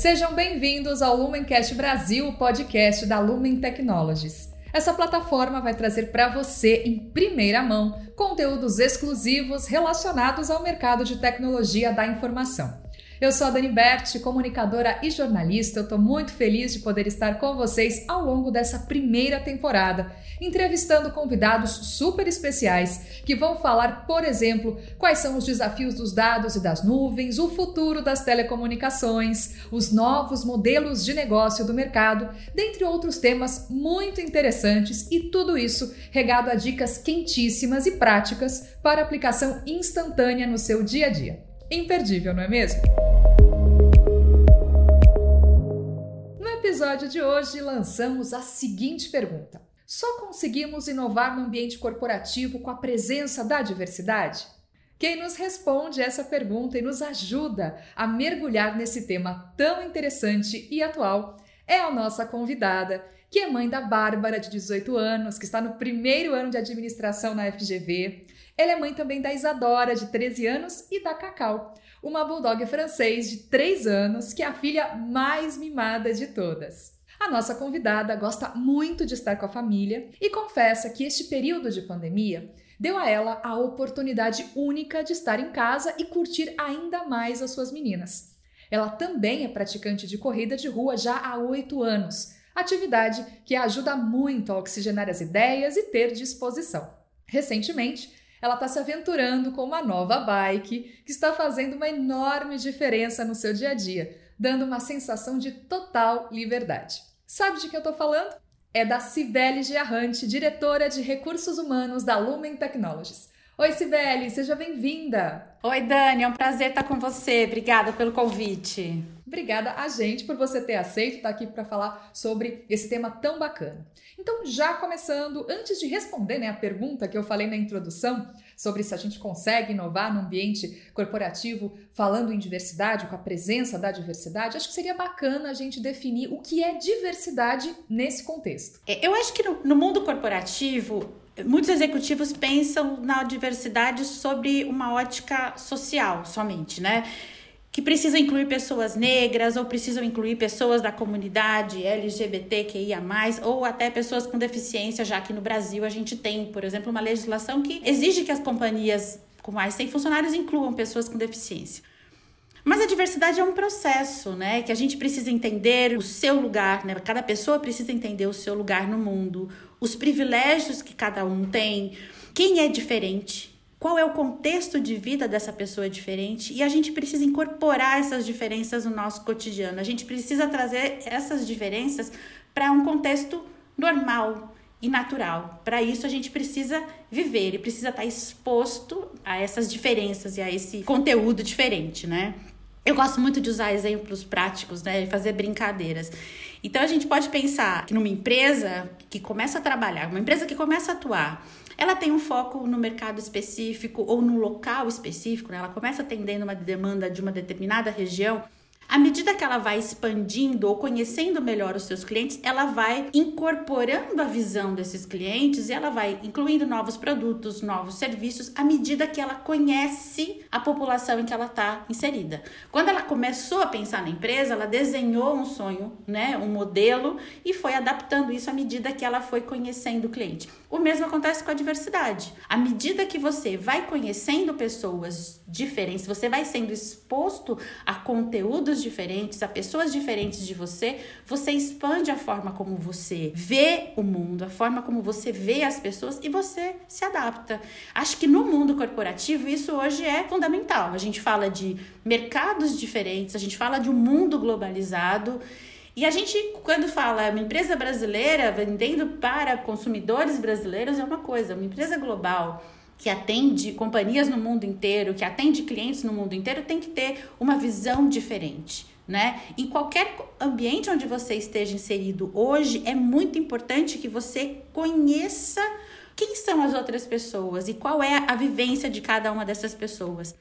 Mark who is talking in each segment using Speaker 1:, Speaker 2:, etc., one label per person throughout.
Speaker 1: Sejam bem-vindos ao Lumencast Brasil, podcast da Lumen Technologies. Essa plataforma vai trazer para você, em primeira mão, conteúdos exclusivos relacionados ao mercado de tecnologia da informação. Eu sou a Dani Berti, comunicadora e jornalista. Eu estou muito feliz de poder estar com vocês ao longo dessa primeira temporada, entrevistando convidados super especiais que vão falar, por exemplo, quais são os desafios dos dados e das nuvens, o futuro das telecomunicações, os novos modelos de negócio do mercado, dentre outros temas muito interessantes e tudo isso regado a dicas quentíssimas e práticas para aplicação instantânea no seu dia a dia. Imperdível, não é mesmo? No episódio de hoje, lançamos a seguinte pergunta: Só conseguimos inovar no ambiente corporativo com a presença da diversidade? Quem nos responde essa pergunta e nos ajuda a mergulhar nesse tema tão interessante e atual é a nossa convidada, que é mãe da Bárbara, de 18 anos, que está no primeiro ano de administração na FGV. Ela é mãe também da Isadora, de 13 anos, e da Cacau, uma bulldog francês de 3 anos, que é a filha mais mimada de todas. A nossa convidada gosta muito de estar com a família e confessa que este período de pandemia deu a ela a oportunidade única de estar em casa e curtir ainda mais as suas meninas. Ela também é praticante de corrida de rua já há oito anos, atividade que ajuda muito a oxigenar as ideias e ter disposição. Recentemente, ela está se aventurando com uma nova bike que está fazendo uma enorme diferença no seu dia a dia, dando uma sensação de total liberdade. Sabe de que eu estou falando? É da Cibele Giarrante, diretora de recursos humanos da Lumen Technologies. Oi, Cibele, seja bem-vinda!
Speaker 2: Oi, Dani, é um prazer estar com você. Obrigada pelo convite.
Speaker 1: Obrigada a gente por você ter aceito estar aqui para falar sobre esse tema tão bacana. Então, já começando, antes de responder né, a pergunta que eu falei na introdução sobre se a gente consegue inovar no ambiente corporativo falando em diversidade, com a presença da diversidade, acho que seria bacana a gente definir o que é diversidade nesse contexto.
Speaker 2: É, eu acho que no, no mundo corporativo, muitos executivos pensam na diversidade sobre uma ótica social somente, né? que precisam incluir pessoas negras ou precisam incluir pessoas da comunidade LGBTQIA+, ou até pessoas com deficiência, já que no Brasil a gente tem, por exemplo, uma legislação que exige que as companhias com mais de 100 funcionários incluam pessoas com deficiência. Mas a diversidade é um processo, né? Que a gente precisa entender o seu lugar, né? Cada pessoa precisa entender o seu lugar no mundo, os privilégios que cada um tem, quem é diferente, qual é o contexto de vida dessa pessoa diferente e a gente precisa incorporar essas diferenças no nosso cotidiano. A gente precisa trazer essas diferenças para um contexto normal e natural. Para isso a gente precisa viver e precisa estar exposto a essas diferenças e a esse conteúdo diferente, né? Eu gosto muito de usar exemplos práticos, né, de fazer brincadeiras. Então a gente pode pensar que numa empresa que começa a trabalhar, uma empresa que começa a atuar ela tem um foco no mercado específico ou no local específico, né? ela começa atendendo uma demanda de uma determinada região à medida que ela vai expandindo ou conhecendo melhor os seus clientes, ela vai incorporando a visão desses clientes e ela vai incluindo novos produtos, novos serviços, à medida que ela conhece a população em que ela está inserida. Quando ela começou a pensar na empresa, ela desenhou um sonho, né, um modelo e foi adaptando isso à medida que ela foi conhecendo o cliente. O mesmo acontece com a diversidade. À medida que você vai conhecendo pessoas diferentes, você vai sendo exposto a conteúdos diferentes, a pessoas diferentes de você, você expande a forma como você vê o mundo, a forma como você vê as pessoas e você se adapta. Acho que no mundo corporativo isso hoje é fundamental. A gente fala de mercados diferentes, a gente fala de um mundo globalizado. E a gente, quando fala uma empresa brasileira vendendo para consumidores brasileiros, é uma coisa, uma empresa global que atende companhias no mundo inteiro, que atende clientes no mundo inteiro, tem que ter uma visão diferente. Né? Em qualquer ambiente onde você esteja inserido hoje, é muito importante que você conheça quem são as outras pessoas e qual é a vivência de cada uma dessas pessoas.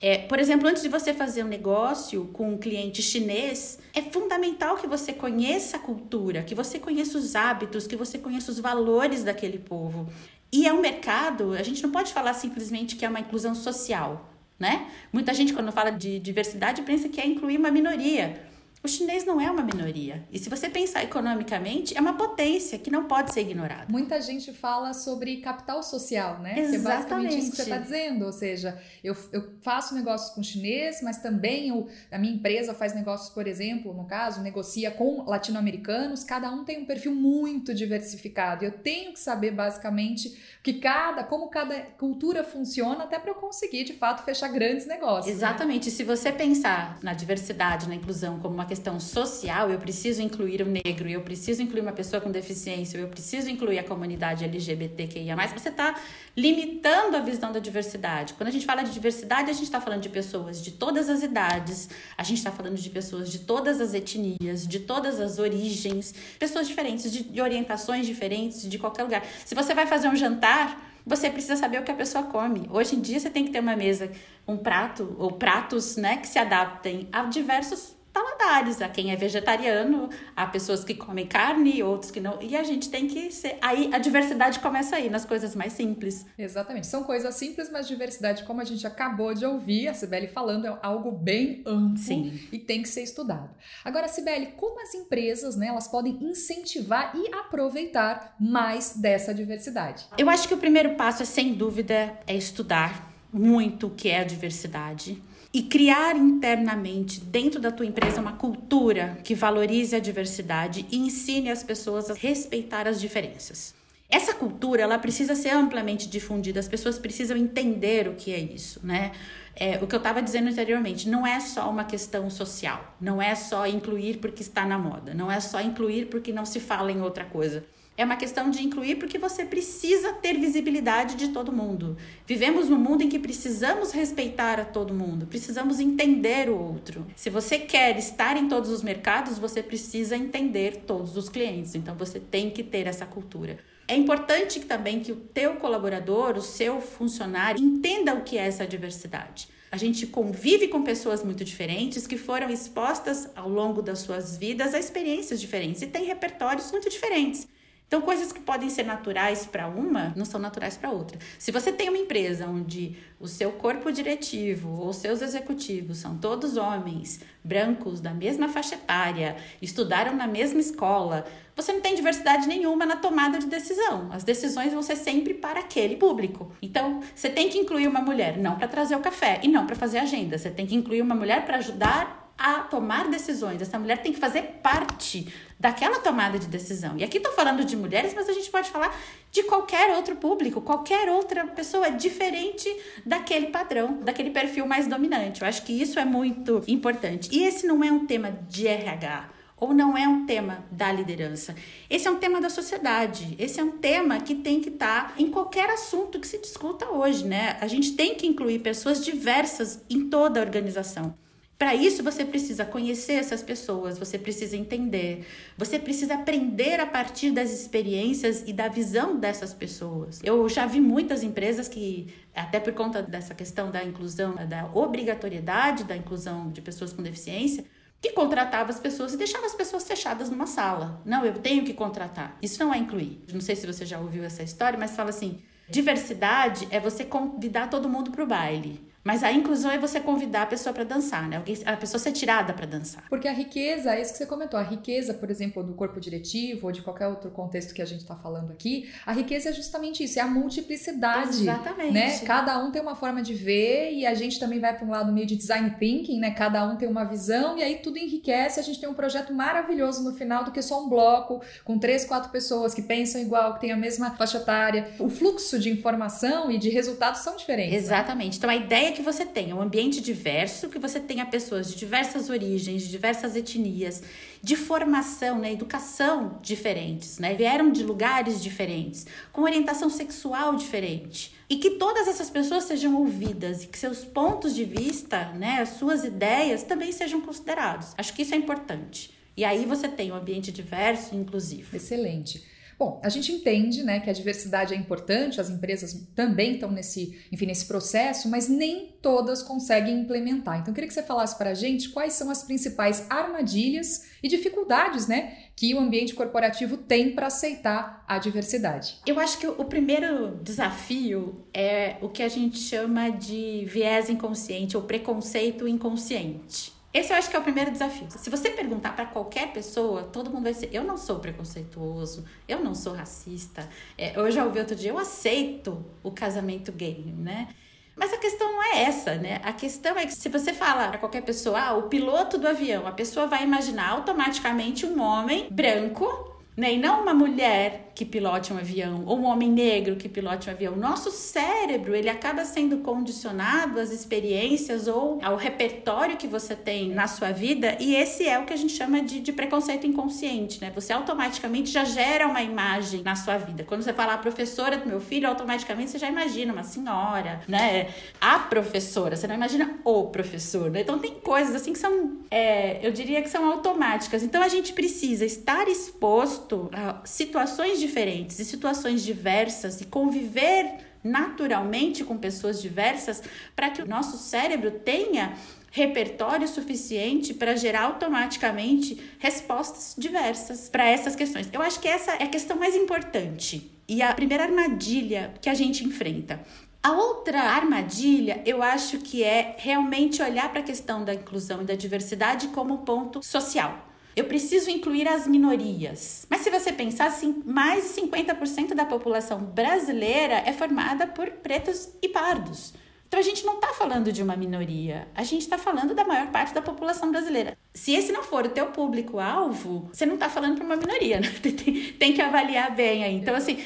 Speaker 2: É, por exemplo, antes de você fazer um negócio com um cliente chinês, é fundamental que você conheça a cultura, que você conheça os hábitos, que você conheça os valores daquele povo. E é um mercado, a gente não pode falar simplesmente que é uma inclusão social, né? Muita gente, quando fala de diversidade, pensa que é incluir uma minoria. O chinês não é uma minoria. E se você pensar economicamente, é uma potência que não pode ser ignorada.
Speaker 1: Muita gente fala sobre capital social, né?
Speaker 2: Exatamente.
Speaker 1: Que é basicamente isso que você está dizendo. Ou seja, eu, eu faço negócios com chinês, mas também eu, a minha empresa faz negócios, por exemplo, no caso, negocia com latino-americanos. Cada um tem um perfil muito diversificado. Eu tenho que saber basicamente que cada, como cada cultura funciona, até para eu conseguir, de fato, fechar grandes negócios.
Speaker 2: Né? Exatamente. Né? Se você pensar na diversidade, na inclusão como uma questão social, eu preciso incluir o negro, eu preciso incluir uma pessoa com deficiência, eu preciso incluir a comunidade LGBTQIA, você está limitando a visão da diversidade. Quando a gente fala de diversidade, a gente está falando de pessoas de todas as idades, a gente está falando de pessoas de todas as etnias, de todas as origens, pessoas diferentes, de, de orientações diferentes, de qualquer lugar. Se você vai fazer um jantar, você precisa saber o que a pessoa come. Hoje em dia você tem que ter uma mesa, um prato ou pratos, né, que se adaptem a diversos paladares, a quem é vegetariano, a pessoas que comem carne, outros que não. E a gente tem que ser. Aí a diversidade começa aí, nas coisas mais simples.
Speaker 1: Exatamente. São coisas simples, mas diversidade, como a gente acabou de ouvir, a Sibeli falando, é algo bem amplo Sim. e tem que ser estudado. Agora, Sibeli, como as empresas, né, elas podem incentivar e aproveitar mais dessa diversidade?
Speaker 2: Eu acho que o primeiro passo é, sem dúvida, é estudar muito o que é a diversidade e criar internamente dentro da tua empresa uma cultura que valorize a diversidade e ensine as pessoas a respeitar as diferenças. Essa cultura ela precisa ser amplamente difundida, as pessoas precisam entender o que é isso, né? É, o que eu estava dizendo anteriormente, não é só uma questão social, não é só incluir porque está na moda, não é só incluir porque não se fala em outra coisa. É uma questão de incluir porque você precisa ter visibilidade de todo mundo. Vivemos num mundo em que precisamos respeitar a todo mundo, precisamos entender o outro. Se você quer estar em todos os mercados, você precisa entender todos os clientes. Então você tem que ter essa cultura. É importante também que o teu colaborador, o seu funcionário, entenda o que é essa diversidade. A gente convive com pessoas muito diferentes que foram expostas ao longo das suas vidas a experiências diferentes e têm repertórios muito diferentes. Então, coisas que podem ser naturais para uma não são naturais para outra. Se você tem uma empresa onde o seu corpo diretivo ou seus executivos são todos homens, brancos, da mesma faixa etária, estudaram na mesma escola, você não tem diversidade nenhuma na tomada de decisão. As decisões vão ser sempre para aquele público. Então, você tem que incluir uma mulher não para trazer o café e não para fazer agenda. Você tem que incluir uma mulher para ajudar a tomar decisões. Essa mulher tem que fazer parte daquela tomada de decisão. E aqui estou falando de mulheres, mas a gente pode falar de qualquer outro público, qualquer outra pessoa diferente daquele padrão, daquele perfil mais dominante. Eu acho que isso é muito importante. E esse não é um tema de RH ou não é um tema da liderança. Esse é um tema da sociedade. Esse é um tema que tem que estar tá em qualquer assunto que se discuta hoje, né? A gente tem que incluir pessoas diversas em toda a organização. Para isso, você precisa conhecer essas pessoas, você precisa entender, você precisa aprender a partir das experiências e da visão dessas pessoas. Eu já vi muitas empresas que, até por conta dessa questão da inclusão, da obrigatoriedade da inclusão de pessoas com deficiência, que contratava as pessoas e deixava as pessoas fechadas numa sala. Não, eu tenho que contratar. Isso não é incluir. Não sei se você já ouviu essa história, mas fala assim: diversidade é você convidar todo mundo para o baile. Mas a inclusão é você convidar a pessoa para dançar, né? A pessoa ser tirada para dançar.
Speaker 1: Porque a riqueza, é isso que você comentou, a riqueza, por exemplo, do corpo diretivo ou de qualquer outro contexto que a gente está falando aqui, a riqueza é justamente isso, é a multiplicidade.
Speaker 2: Exatamente.
Speaker 1: Né? Cada um tem uma forma de ver e a gente também vai para um lado meio de design thinking, né? Cada um tem uma visão e aí tudo enriquece. A gente tem um projeto maravilhoso no final do que só um bloco com três, quatro pessoas que pensam igual, que têm a mesma faixa etária. O fluxo de informação e de resultados são diferentes.
Speaker 2: Né? Exatamente. Né? Então a ideia que você tenha um ambiente diverso, que você tenha pessoas de diversas origens, de diversas etnias, de formação, né, educação diferentes, né, vieram de lugares diferentes, com orientação sexual diferente. E que todas essas pessoas sejam ouvidas e que seus pontos de vista, né, as suas ideias também sejam considerados. Acho que isso é importante. E aí você tem um ambiente diverso e inclusivo.
Speaker 1: Excelente. Bom, a gente entende né, que a diversidade é importante, as empresas também estão nesse, enfim, nesse processo, mas nem todas conseguem implementar. Então, eu queria que você falasse para a gente quais são as principais armadilhas e dificuldades né, que o ambiente corporativo tem para aceitar a diversidade.
Speaker 2: Eu acho que o primeiro desafio é o que a gente chama de viés inconsciente ou preconceito inconsciente. Esse eu acho que é o primeiro desafio. Se você perguntar para qualquer pessoa, todo mundo vai dizer: eu não sou preconceituoso, eu não sou racista. É, eu já ouvi outro dia: eu aceito o casamento gay, né? Mas a questão não é essa, né? A questão é que se você fala para qualquer pessoa, ah, o piloto do avião, a pessoa vai imaginar automaticamente um homem branco né? E não uma mulher que pilote um avião ou um homem negro que pilote um avião. Nosso cérebro, ele acaba sendo condicionado às experiências ou ao repertório que você tem na sua vida e esse é o que a gente chama de, de preconceito inconsciente, né? Você automaticamente já gera uma imagem na sua vida. Quando você fala a professora do meu filho, automaticamente você já imagina uma senhora, né? A professora, você não imagina o professor, né? Então tem coisas assim que são, é, eu diria que são automáticas. Então a gente precisa estar exposto exposto a situações diferentes e situações diversas e conviver naturalmente com pessoas diversas para que o nosso cérebro tenha repertório suficiente para gerar automaticamente respostas diversas para essas questões. Eu acho que essa é a questão mais importante e a primeira armadilha que a gente enfrenta. A outra armadilha, eu acho que é realmente olhar para a questão da inclusão e da diversidade como ponto social. Eu preciso incluir as minorias. Mas se você pensar assim, mais de 50% da população brasileira é formada por pretos e pardos. Então a gente não está falando de uma minoria, a gente está falando da maior parte da população brasileira. Se esse não for o teu público-alvo, você não está falando para uma minoria, né? tem, tem que avaliar bem aí. Então, assim,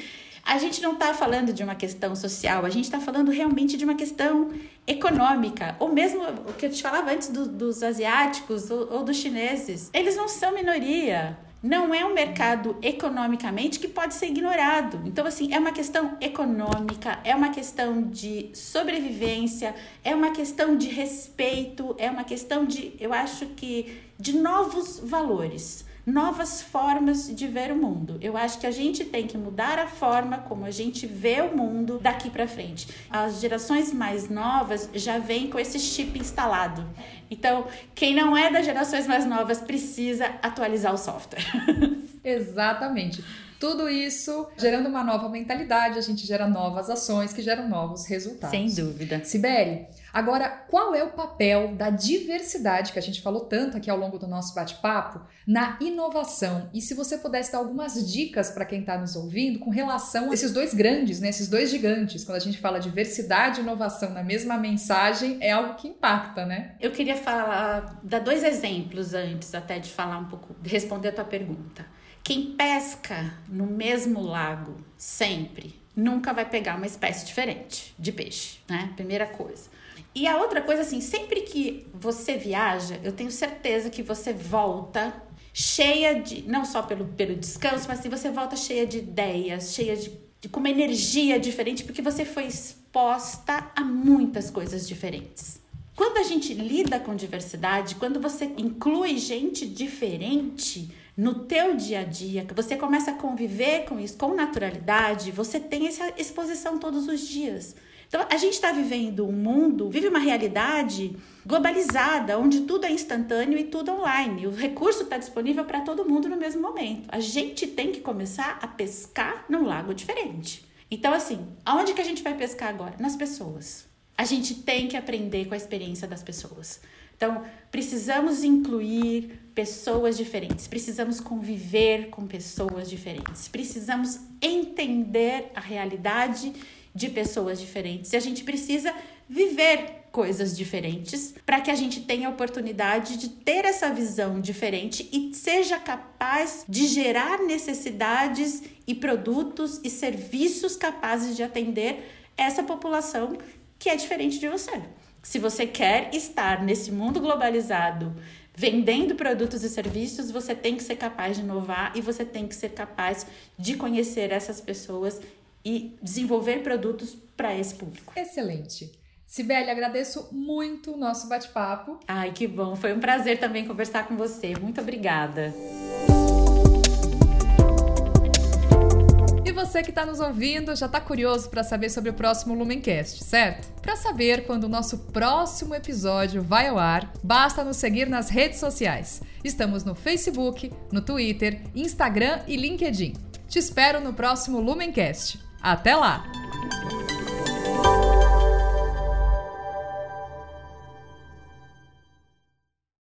Speaker 2: a gente não está falando de uma questão social, a gente está falando realmente de uma questão econômica, ou mesmo o que eu te falava antes do, dos asiáticos ou, ou dos chineses. Eles não são minoria. Não é um mercado economicamente que pode ser ignorado. Então, assim, é uma questão econômica, é uma questão de sobrevivência, é uma questão de respeito, é uma questão de, eu acho que, de novos valores novas formas de ver o mundo. Eu acho que a gente tem que mudar a forma como a gente vê o mundo daqui para frente. As gerações mais novas já vêm com esse chip instalado. Então, quem não é das gerações mais novas precisa atualizar o software.
Speaker 1: Exatamente. Tudo isso gerando uma nova mentalidade, a gente gera novas ações que geram novos resultados.
Speaker 2: Sem dúvida.
Speaker 1: Sibeli, agora qual é o papel da diversidade que a gente falou tanto aqui ao longo do nosso bate-papo na inovação? E se você pudesse dar algumas dicas para quem está nos ouvindo com relação a esses dois grandes, né, esses dois gigantes, quando a gente fala diversidade e inovação na mesma mensagem, é algo que impacta, né?
Speaker 2: Eu queria falar, dar dois exemplos antes até de falar um pouco, de responder a tua pergunta. Quem pesca no mesmo lago sempre nunca vai pegar uma espécie diferente de peixe, né? Primeira coisa. E a outra coisa, assim, sempre que você viaja, eu tenho certeza que você volta cheia de. Não só pelo, pelo descanso, mas assim, você volta cheia de ideias, cheia de, de. com uma energia diferente, porque você foi exposta a muitas coisas diferentes. Quando a gente lida com diversidade, quando você inclui gente diferente, no teu dia a dia, que você começa a conviver com isso com naturalidade, você tem essa exposição todos os dias. Então, a gente está vivendo um mundo, vive uma realidade globalizada, onde tudo é instantâneo e tudo online. O recurso está disponível para todo mundo no mesmo momento. A gente tem que começar a pescar num lago diferente. Então, assim, aonde que a gente vai pescar agora? Nas pessoas. A gente tem que aprender com a experiência das pessoas. Então, precisamos incluir pessoas diferentes, precisamos conviver com pessoas diferentes, precisamos entender a realidade de pessoas diferentes e a gente precisa viver coisas diferentes para que a gente tenha a oportunidade de ter essa visão diferente e seja capaz de gerar necessidades e produtos e serviços capazes de atender essa população que é diferente de você. Se você quer estar nesse mundo globalizado, vendendo produtos e serviços, você tem que ser capaz de inovar e você tem que ser capaz de conhecer essas pessoas e desenvolver produtos para esse público.
Speaker 1: Excelente. Sibeli, agradeço muito o nosso bate-papo.
Speaker 2: Ai, que bom. Foi um prazer também conversar com você. Muito obrigada.
Speaker 1: você que está nos ouvindo já está curioso para saber sobre o próximo Lumencast, certo? Para saber quando o nosso próximo episódio vai ao ar, basta nos seguir nas redes sociais. Estamos no Facebook, no Twitter, Instagram e LinkedIn. Te espero no próximo Lumencast. Até lá!